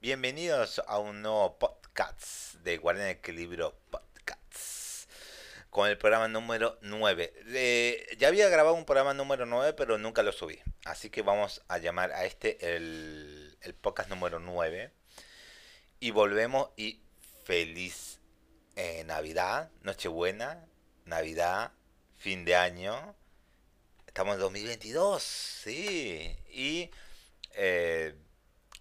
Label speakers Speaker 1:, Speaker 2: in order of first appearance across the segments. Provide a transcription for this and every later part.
Speaker 1: Bienvenidos a un nuevo podcast de Guardián Equilibrio Podcasts con el programa número 9. Eh, ya había grabado un programa número 9, pero nunca lo subí. Así que vamos a llamar a este el, el podcast número 9. Y volvemos y feliz eh, Navidad, Nochebuena, Navidad, fin de año. Estamos en 2022, sí. Y, eh,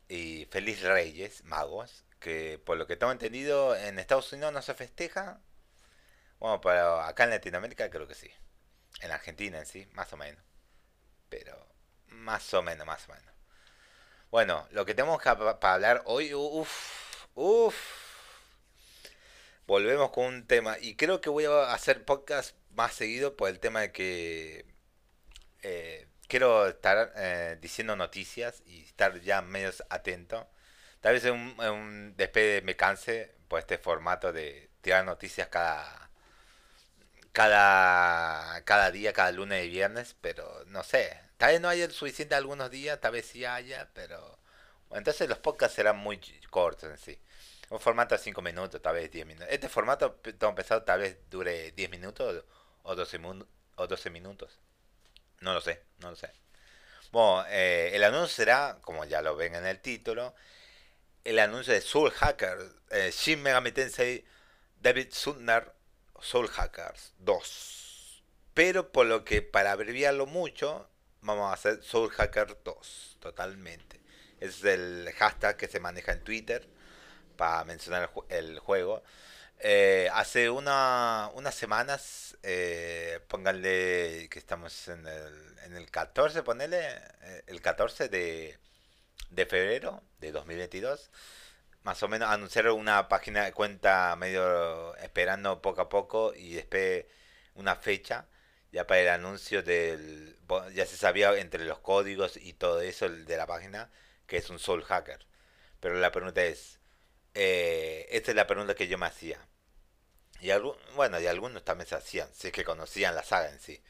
Speaker 1: y feliz Reyes, Magos, que por lo que tengo entendido en Estados Unidos no se festeja. Bueno, pero acá en Latinoamérica creo que sí. En Argentina en sí, más o menos. Pero más o menos, más o menos. Bueno, lo que tenemos que pa- para hablar hoy, uff, uff. Volvemos con un tema. Y creo que voy a hacer podcast más seguido por el tema de que eh, quiero estar eh, diciendo noticias y estar ya medio atento. Tal vez en un, en me canse por este formato de tirar noticias cada, cada, cada día, cada lunes y viernes, pero no sé. Tal vez no haya suficiente algunos días, tal vez sí haya, pero... entonces los podcasts serán muy cortos en sí. Un formato de 5 minutos, tal vez 10 minutos. Este formato, tengo pensado, tal vez dure 10 minutos o 12, mun- o 12 minutos. No lo sé, no lo sé. Bueno, eh, el anuncio será, como ya lo ven en el título, el anuncio de Soul Hacker, eh, Shin Megami Tensei David Sundar Soul Hackers 2. Pero por lo que, para abreviarlo mucho, vamos a hacer Soul Hacker 2, totalmente. Es el hashtag que se maneja en Twitter para mencionar el juego. Eh, hace una, unas semanas, eh, pónganle que estamos en el, en el 14, ponele, eh, el 14 de, de febrero de 2022. Más o menos anunciaron una página de cuenta medio esperando poco a poco y después una fecha ya para el anuncio del... Ya se sabía entre los códigos y todo eso de la página que es un Soul Hacker. Pero la pregunta es, eh, esta es la pregunta que yo me hacía. Y algu- bueno, y algunos también se hacían, si es que conocían la saga en sí.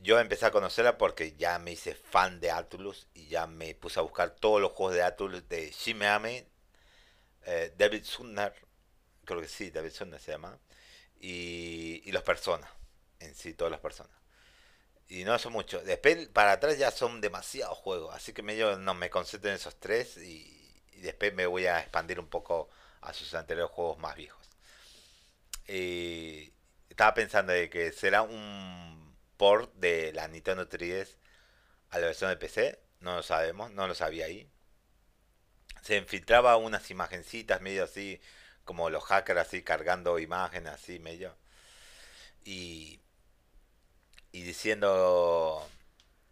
Speaker 1: Yo empecé a conocerla porque ya me hice fan de Atlus y ya me puse a buscar todos los juegos de Atlus de Shin Megami, eh, David Sundar, creo que sí, David Sundar se llama, y, y los Persona, en sí, todas las personas. Y no son muchos. Después para atrás ya son demasiados juegos, así que medio no me concentro en esos tres y, y después me voy a expandir un poco a sus anteriores juegos más viejos. Y estaba pensando de que será un port de la Nintendo 3DS a la versión de PC, no lo sabemos, no lo sabía ahí. Se infiltraba unas imagencitas medio así, como los hackers así cargando imágenes así medio. Y, y diciendo,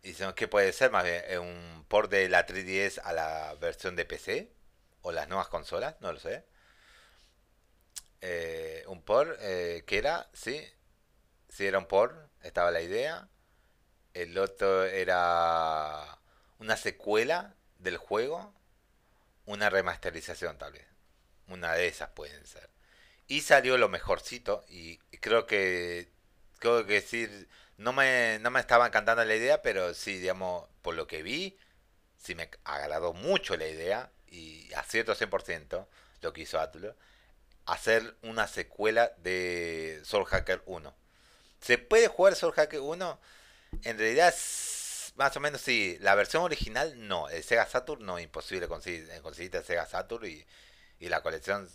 Speaker 1: y diciendo que puede ser más bien eh, un port de la 3DS a la versión de PC o las nuevas consolas, no lo sé. Eh, un port eh, que era, sí, sí era un port, estaba la idea. El otro era una secuela del juego, una remasterización tal vez. Una de esas pueden ser. Y salió lo mejorcito y creo que creo que decir no me no me estaba encantando la idea, pero sí, digamos, por lo que vi, sí me agradó mucho la idea y acierto 100% lo que hizo Atlus hacer una secuela de Soul Hacker 1. ¿Se puede jugar Soul Hacker 1? En realidad, más o menos sí. La versión original no. El Sega Saturn no, imposible conseguir. eh, Conseguiste el Sega Saturn y, y la colección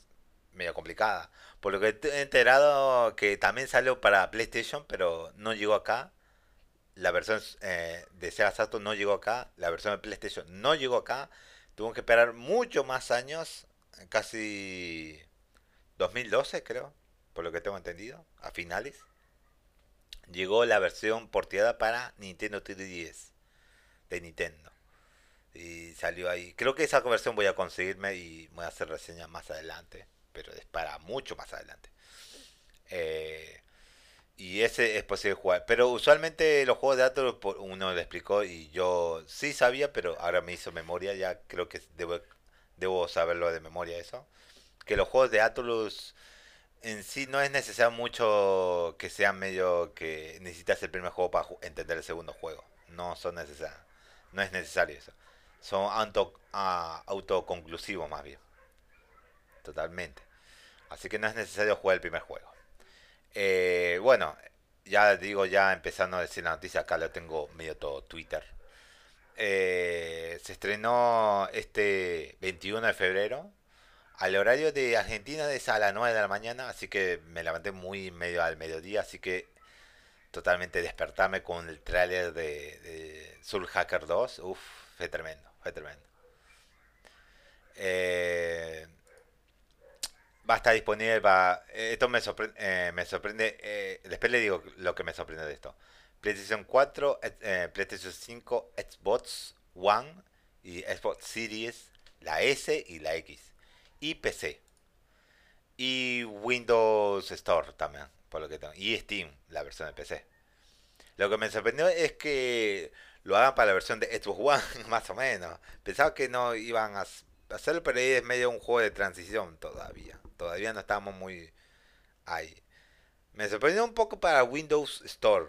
Speaker 1: medio complicada. Por lo que he enterado que también salió para PlayStation, pero no llegó acá. La versión eh, de Sega Saturn no llegó acá. La versión de PlayStation no llegó acá. Tuvo que esperar mucho más años. Casi 2012 creo. Por lo que tengo entendido. A finales llegó la versión porteada para Nintendo 3DS de Nintendo. Y salió ahí. Creo que esa versión voy a conseguirme y voy a hacer reseña más adelante. Pero es para mucho más adelante. Eh, y ese es posible jugar. Pero usualmente los juegos de por- uno le explicó y yo sí sabía, pero ahora me hizo memoria. Ya creo que debo, debo saberlo de memoria eso. Que los juegos de Atlus en sí no es necesario mucho que sea medio que necesitas el primer juego para entender el segundo juego. No son necesarios. No es necesario eso. son auto, ah, autoconclusivos más bien. Totalmente. Así que no es necesario jugar el primer juego. Eh, bueno, ya digo, ya empezando a decir la noticia, acá lo tengo medio todo Twitter. Eh, se estrenó este 21 de febrero. Al horario de Argentina es a las 9 de la mañana, así que me levanté muy medio al mediodía, así que totalmente despertarme con el tráiler de, de Soul Hacker 2, uff, fue tremendo, fue tremendo. Eh, va a estar disponible va Esto me sorprende, eh, me sorprende eh, después le digo lo que me sorprende de esto. PlayStation 4, eh, PlayStation 5, Xbox One y Xbox Series, la S y la X. Y PC. Y Windows Store también, por lo que tengo. Y Steam, la versión de PC. Lo que me sorprendió es que lo hagan para la versión de Xbox One, más o menos. Pensaba que no iban a hacerlo, pero ahí es medio un juego de transición todavía. Todavía no estamos muy ahí. Me sorprendió un poco para Windows Store.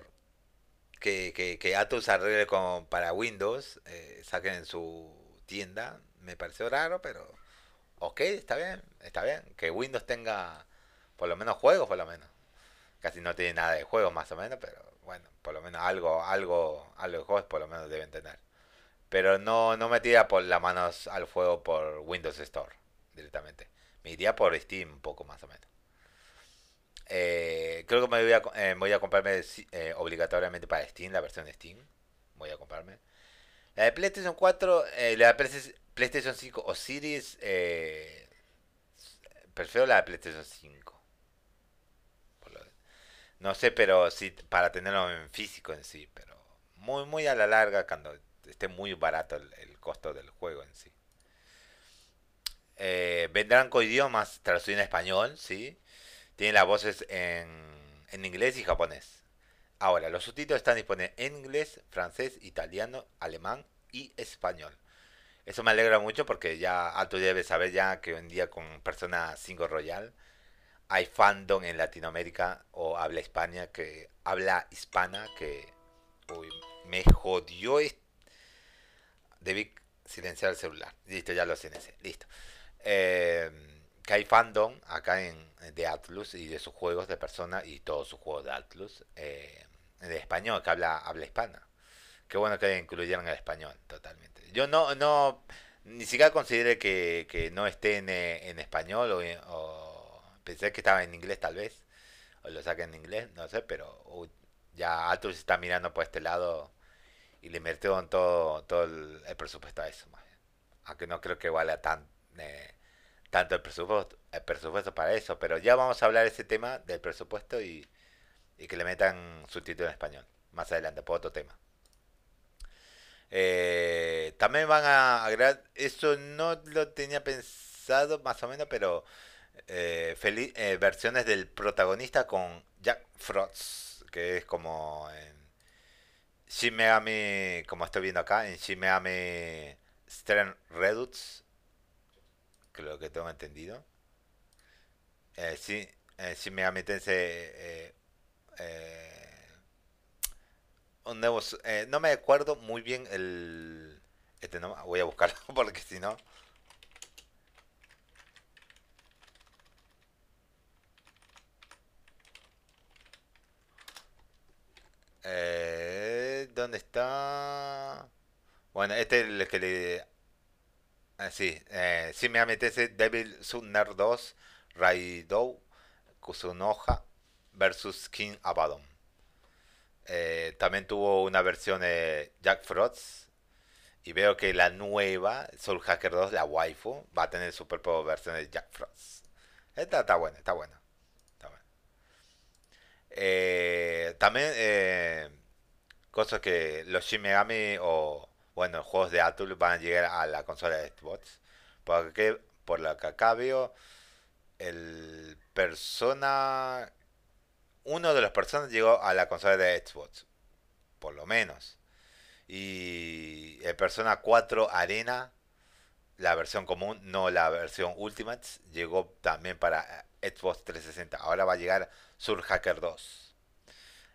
Speaker 1: Que, que, que Atos arregle con, para Windows, eh, saquen en su tienda. Me pareció raro, pero ok, está bien, está bien. Que Windows tenga por lo menos juegos, por lo menos. Casi no tiene nada de juegos, más o menos, pero bueno, por lo menos algo, algo, algo de juegos por lo menos deben tener. Pero no, no me tira por las manos al fuego por Windows Store directamente. Me iría por Steam un poco más o menos. Eh, creo que me voy a, eh, voy a comprarme eh, obligatoriamente para Steam, la versión de Steam. Voy a comprarme. La de PlayStation 4, la de PlayStation 5 o Series, prefiero la de PlayStation 5. No sé, pero sí, para tenerlo en físico en sí, pero muy, muy a la larga cuando esté muy barato el, costo del juego en sí. Eh, vendrán con idiomas traducidos en español, ¿sí? Tienen las voces en, en inglés y japonés. Ahora, los subtítulos están disponibles en inglés, francés, italiano, alemán y español. Eso me alegra mucho porque ya tú debes saber ya que hoy en día con Persona 5 Royal hay fandom en Latinoamérica o habla España que habla hispana que uy, me jodió debí silenciar el celular listo ya lo silencié listo eh, que hay fandom acá en de Atlus y de sus juegos de persona y todos sus juegos de Atlus eh, de español que habla habla hispana qué bueno que incluyeron el español totalmente yo no no ni siquiera consideré que, que no esté en, en español o pensé que estaba en inglés tal vez, o lo saqué en inglés, no sé, pero ya Atlus está mirando por este lado y le metió todo, todo el, presupuesto a eso. Aunque no creo que valga tan, eh, tanto el presupuesto, el presupuesto para eso, pero ya vamos a hablar ese tema del presupuesto y, y que le metan subtítulo en español. Más adelante, por otro tema. Eh, también van a agregar, eso no lo tenía pensado más o menos, pero eh, eh, versiones del protagonista con Jack Frost, que es como en Shin Megami, como estoy viendo acá, en Shin Megami Stern Redux, creo que tengo entendido. Eh, sí, eh, Shin Megami Tensei eh, un nuevo, no me acuerdo muy bien el este no voy a buscarlo porque si no Eh, ¿Dónde está? Bueno, este es el que le... Ah, sí, eh, sí me ese Devil Sunner 2 Raidou Kusunoha versus King Abaddon. Eh, también tuvo una versión de Jack Frost. Y veo que la nueva, Soul Hacker 2, la waifu, va a tener su propia versión de Jack Frost. Esta está buena, está buena. Eh, también eh, cosas que los Shin Megami o bueno, juegos de Atul van a llegar a la consola de Xbox. Porque por lo que acá veo, el persona. Uno de los personas llegó a la consola de Xbox. Por lo menos. Y el Persona 4 Arena, la versión común, no la versión Ultimate, llegó también para Xbox 360. Ahora va a llegar Sur Hacker 2.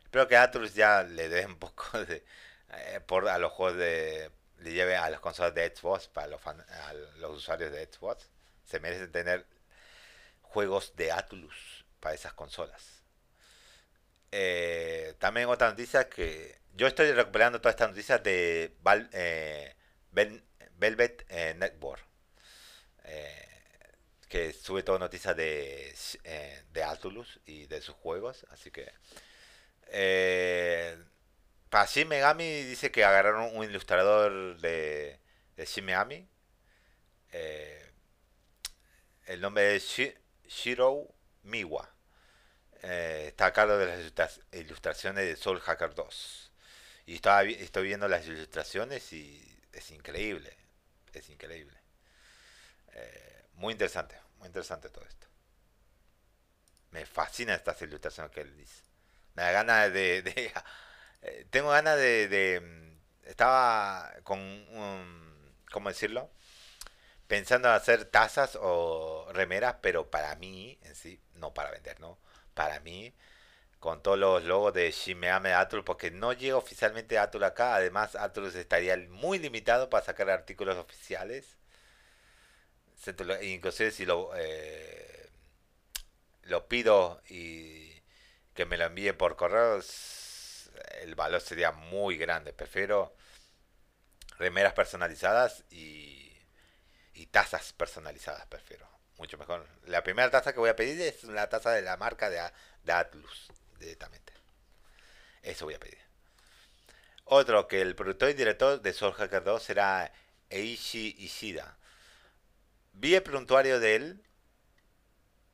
Speaker 1: Espero que Atlus ya le dé un poco de... Eh, por a los juegos de, le lleve a las consolas de Xbox para los, a los usuarios de Xbox. Se merecen tener juegos de Atlus para esas consolas. Eh, también otra noticia que yo estoy recuperando todas estas noticias de eh, Velvet eh, Network. que sube todas noticias de, de Atlus y de sus juegos. Así que para Shin Megami dice que agarraron un ilustrador de, de Shin. Eh, el nombre es Shiro Miwa. Eh, está a cargo de las ilustraciones de Soul Hacker 2. Y estaba, estoy viendo las ilustraciones y es increíble. Es increíble. Eh, muy interesante, muy interesante todo esto. Me fascina estas ilustraciones que él dice. Me da ganas de eh, tengo ganas de, mm, Estaba con un... ¿Cómo decirlo? Pensando en hacer tazas o remeras, pero para mí, en sí, no para vender, ¿no? Para mí, con todos los logos de Shimeame Atul, porque no llega oficialmente Atul acá. Además, Atul estaría muy limitado para sacar artículos oficiales. Inclusive si lo, eh, lo pido y que me lo envíe por correo el valor sería muy grande. Prefiero remeras personalizadas y, y tazas personalizadas, prefiero. Mucho mejor. La primera taza que voy a pedir es la taza de la marca de, de Atlus, directamente. Eso voy a pedir. Otro, que el productor y director de Soul Hacker 2 será Eishi Ishida. Vi el prontuario de él.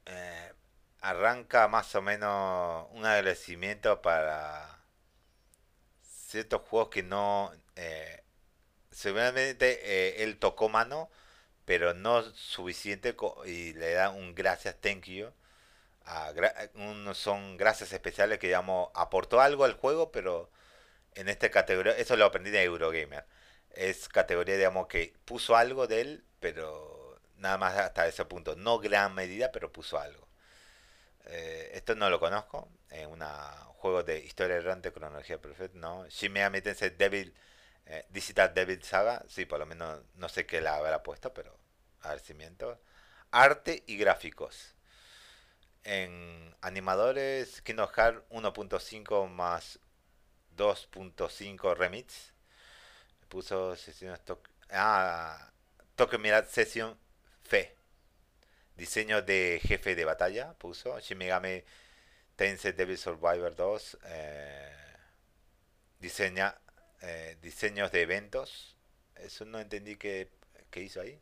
Speaker 1: Eh, arranca más o menos un agradecimiento para ciertos juegos que no... Eh, seguramente eh, él tocó mano, pero no suficiente y le da un gracias, thank you. son gracias especiales que digamos aportó algo al juego, pero en esta categoría, eso lo aprendí de Eurogamer. Es categoría, digamos, que puso algo de él, pero nada más hasta ese punto. No gran medida, pero puso algo. Eh, esto no lo conozco. Es un juego de historia errante, cronología perfecta, ¿no? Shin Megami Tensei Devil, eh, Digital Devil Saga, sí, por lo menos no sé qué la habrá puesto, pero a ver si miento. Arte y gráficos. En animadores, Kingdom Hearts 1.5 más 2.5 remix. Puso sesiones Ah, Toque Mirad Session Fe. Diseño de jefe de batalla puso. Shin Megami Devil Survivor 2. Eh, eh, diseños de eventos. Eso no entendí qué, hizo ahí.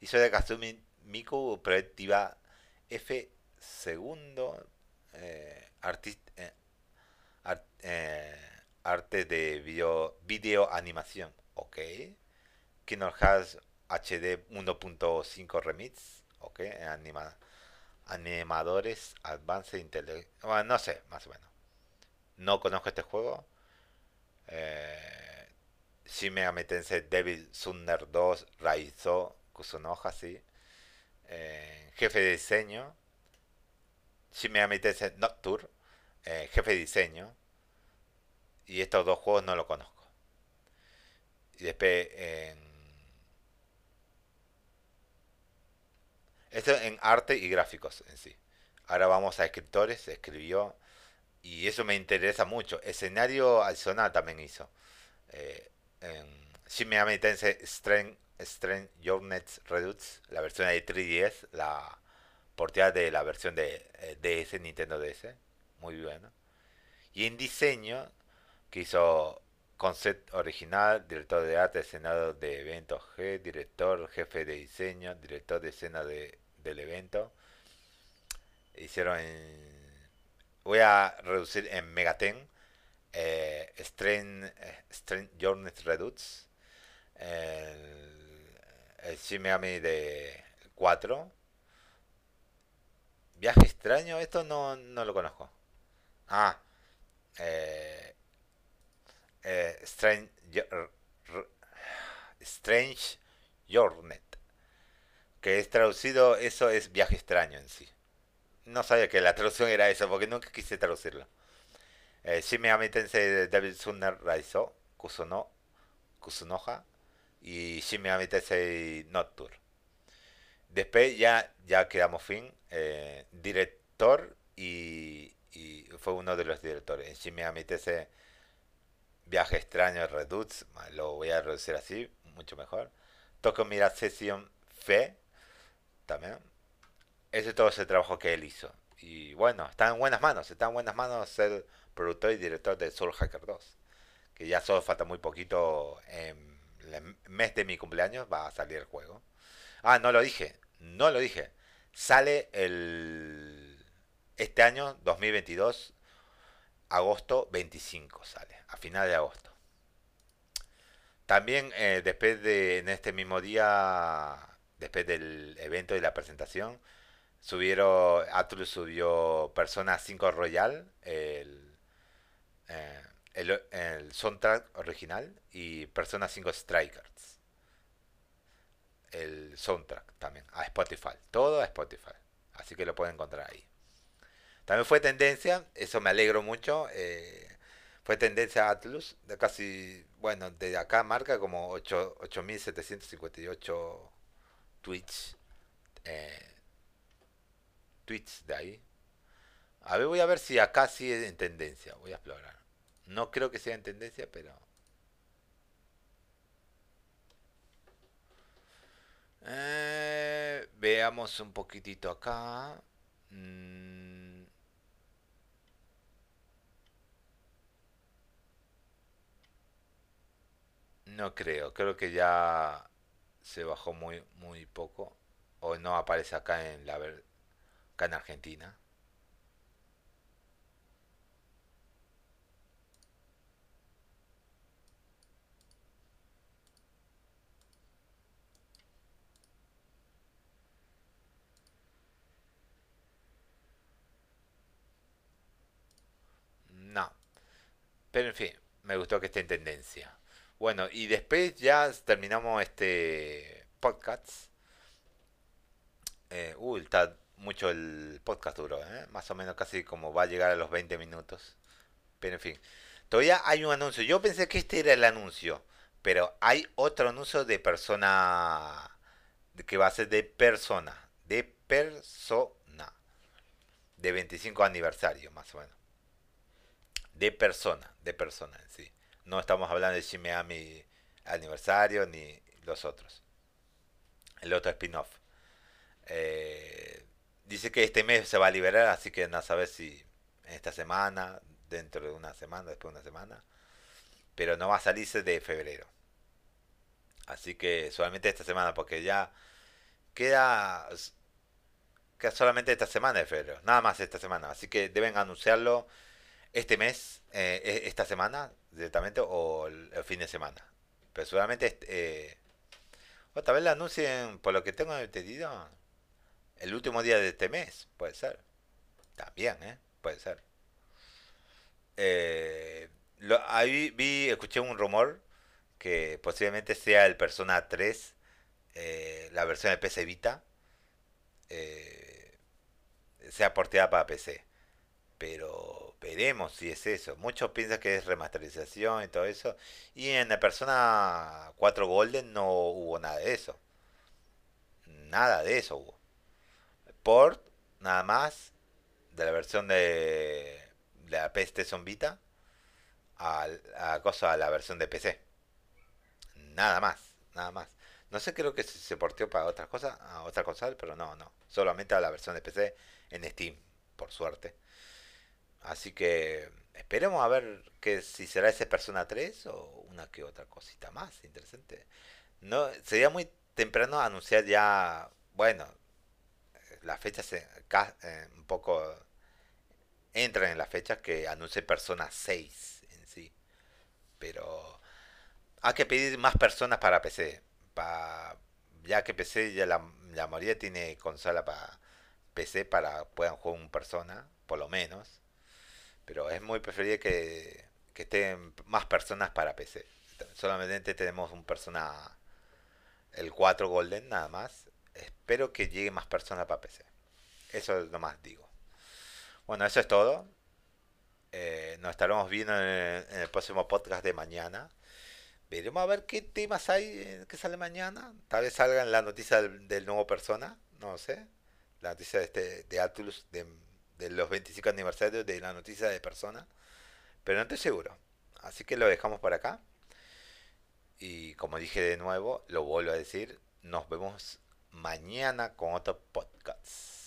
Speaker 1: Hizo de Kazumi Miku Proyectiva F segundo. Eh, eh arte de video, video animación. Ok. Kingdom Hearts HD 1.5 Remix ok, anima, animadores Advanced Intelligence, bueno, no sé, más o menos. No conozco este juego. Eh, Shin Megami Tensei Devil Sunner 2 Raizo Kusunoha, sí. Eh, jefe de diseño. Shin Megami Tensei Nocturne, eh, jefe de diseño. Y estos dos juegos no lo conozco. Y después en Esto en arte y gráficos en sí. Ahora vamos a escritores, escribió, y eso me interesa mucho. Escenario adicional también hizo. Eh, en Shin Megami Tensei Strength, Strength Nets Redux, la versión de 3DS, la portada de la versión de eh, DS, Nintendo DS. Muy bueno. Y en diseño, que hizo concept original, director de arte, escenario de eventos G, director, jefe de diseño, director de escena de del evento. Hicieron en... Voy a reducir en Megaten. Eh, Strain, eh, Journey Redux. El, el de 4. Viaje extraño, esto no, no lo conozco. Ah, eh, eh, Strange, Strange Journey que es traducido, eso es viaje extraño en sí. No sabía que la traducción era eso, porque nunca quise traducirlo. Eh, Shin Megami Tensei Devil Sunner Raizo, Kusuno, Kusunoha, y Shin Megami Tensei Nocturne. Después ya, ya quedamos fin. eh, director y, y fue uno de los directores. Megami Tensei Viaje extraño Redux, lo voy a reducir así, mucho mejor. Tokyo Mira Session Fe, también. Ese es todo ese trabajo que él hizo. Y bueno, está en buenas manos, está en buenas manos ser productor y director de Soul Hacker 2. Que ya solo falta muy poquito, en el mes de mi cumpleaños va a salir el juego. Ah, no lo dije, no lo dije. Sale el este año 2022 agosto 25 sale, a final de agosto. También eh, después de, en este mismo día, después del evento y la presentación, subieron, Atlus subió Persona 5 Royal, el, eh, el, el soundtrack original, y Persona 5 Strikers, el soundtrack también, a Spotify, todo a Spotify, así que lo pueden encontrar ahí. También fue tendencia, eso me alegro mucho. eh, fue tendencia Atlus, de casi, bueno, de acá marca como 8 8.758 tweets. eh, tweets de ahí. A ver, voy a ver si acá sí es en tendencia. Voy a explorar. No creo que sea en tendencia, pero. eh, veamos un poquitito acá. Mm, No creo, creo que ya se bajó muy muy poco o no aparece acá en la acá en Argentina. No, pero en fin, me gustó que esté en tendencia. Bueno, y después ya terminamos este podcast. Eh, uy, está mucho el podcast duro, ¿eh? Más o menos casi como va a llegar a los 20 minutos. Pero en fin, todavía hay un anuncio. Yo pensé que este era el anuncio, pero hay otro anuncio de persona que va a ser de persona, de persona, de 25 aniversario más o menos, de persona, de persona en sí. No estamos hablando de Shin Megami aniversario ni los otros, el otro spin-off. Eh, dice que este mes se va a liberar, así que no saber si esta semana, dentro de una semana, después de una semana, pero no va a salirse de febrero. Así que solamente esta semana, porque ya queda, queda solamente esta semana de febrero, nada más esta semana. Así que deben anunciarlo este mes, eh, e- esta semana directamente o el, fin de semana. Pero seguramente este, eh, otra vez lo anuncien, por lo que tengo entendido, el último día de este mes, puede ser. También, ¿eh? Puede ser. Eh, lo- ahí vi, escuché un rumor que posiblemente sea el Persona 3, eh, la versión de PC Vita, eh, sea porteada para PC. Pero veremos si es eso. Muchos piensan que es remasterización y todo eso. Y en la Persona 4 Golden no hubo nada de eso. Nada de eso hubo. Port, nada más, de la versión de, de la PlayStation Vita a, a, cosa, a la versión de PC. Nada más, nada más. No sé, creo que se, porteó para otras cosas, a otra consola, pero no, no. Solamente a la versión de PC en Steam, por suerte. Así que esperemos a ver que si será ese Persona 3 o una que otra cosita más interesante. No, sería muy temprano anunciar ya, bueno, las fechas eh, un poco entran en las fechas que anuncie Persona 6 en sí. Pero hay que pedir más personas para PC. Pa, ya que PC ya la, la mayoría tiene consola para PC para puedan jugar un persona, por lo menos. Pero es muy preferible que, que estén más personas para PC. Solamente tenemos un persona, el 4 Golden nada más. Espero que llegue más personas para PC. Eso es lo más digo. Bueno, eso es todo. Eh, nos estaremos viendo en el, próximo podcast de mañana. Veremos a ver qué temas hay eh, que sale mañana. Tal vez salga la noticia del, nuevo persona, no sé. La noticia de, este, de Atlus de, de los 25 aniversarios de la noticia de persona. Pero no estoy seguro. Así que lo dejamos por acá. Y como dije de nuevo, lo vuelvo a decir, nos vemos mañana con otro podcast.